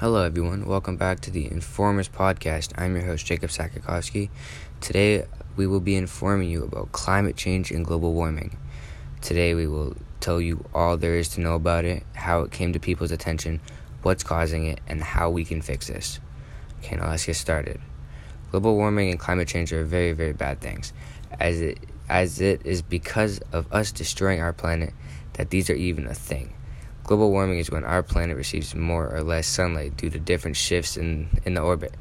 Hello, everyone. Welcome back to the Informers Podcast. I'm your host, Jacob Sakakowski. Today, we will be informing you about climate change and global warming. Today, we will tell you all there is to know about it, how it came to people's attention, what's causing it, and how we can fix this. Okay, now let's get started. Global warming and climate change are very, very bad things, as it as it is because of us destroying our planet that these are even a thing. Global warming is when our planet receives more or less sunlight due to different shifts in, in the orbit.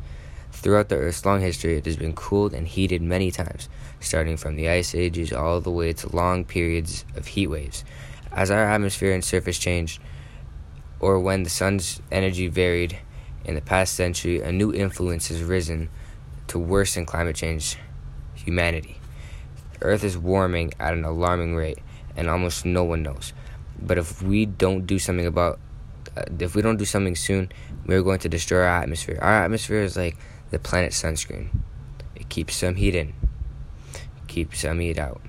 Throughout the Earth's long history, it has been cooled and heated many times, starting from the ice ages all the way to long periods of heat waves. As our atmosphere and surface changed, or when the sun's energy varied in the past century, a new influence has risen to worsen climate change humanity. Earth is warming at an alarming rate, and almost no one knows. But if we don't do something about, uh, if we don't do something soon, we're going to destroy our atmosphere. Our atmosphere is like the planet's sunscreen. It keeps some heat in, keeps some heat out.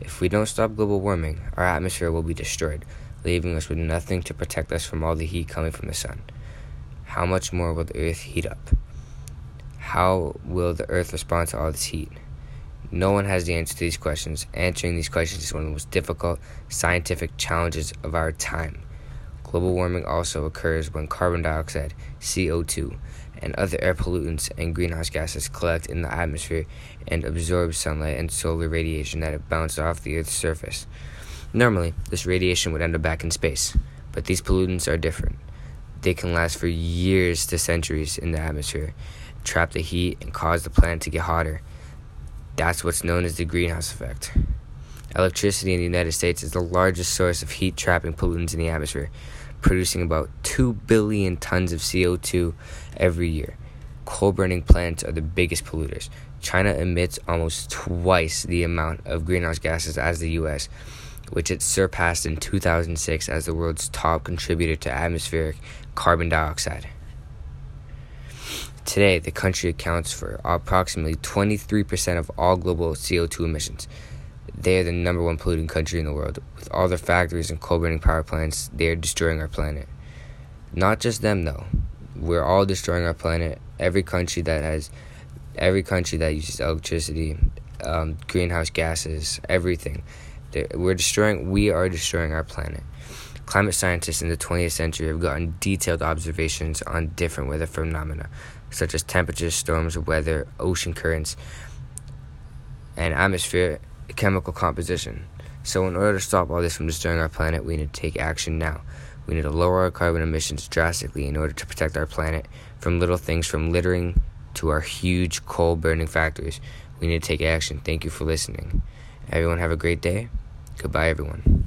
If we don't stop global warming, our atmosphere will be destroyed, leaving us with nothing to protect us from all the heat coming from the sun. How much more will the earth heat up? How will the earth respond to all this heat? No one has the answer to these questions. Answering these questions is one of the most difficult scientific challenges of our time. Global warming also occurs when carbon dioxide, CO2, and other air pollutants and greenhouse gases collect in the atmosphere and absorb sunlight and solar radiation that bounces off the Earth's surface. Normally, this radiation would end up back in space, but these pollutants are different. They can last for years to centuries in the atmosphere, trap the heat, and cause the planet to get hotter. That's what's known as the greenhouse effect. Electricity in the United States is the largest source of heat trapping pollutants in the atmosphere, producing about 2 billion tons of CO2 every year. Coal burning plants are the biggest polluters. China emits almost twice the amount of greenhouse gases as the US, which it surpassed in 2006 as the world's top contributor to atmospheric carbon dioxide. Today, the country accounts for approximately 23% of all global CO2 emissions. They are the number one polluting country in the world. With all their factories and coal burning power plants, they are destroying our planet. Not just them, though. We're all destroying our planet. Every country that has, every country that uses electricity, um, greenhouse gases, everything. We're destroying. We are destroying our planet. Climate scientists in the 20th century have gotten detailed observations on different weather phenomena, such as temperatures, storms, weather, ocean currents, and atmosphere chemical composition. So, in order to stop all this from destroying our planet, we need to take action now. We need to lower our carbon emissions drastically in order to protect our planet from little things from littering to our huge coal burning factories. We need to take action. Thank you for listening. Everyone, have a great day. Goodbye, everyone.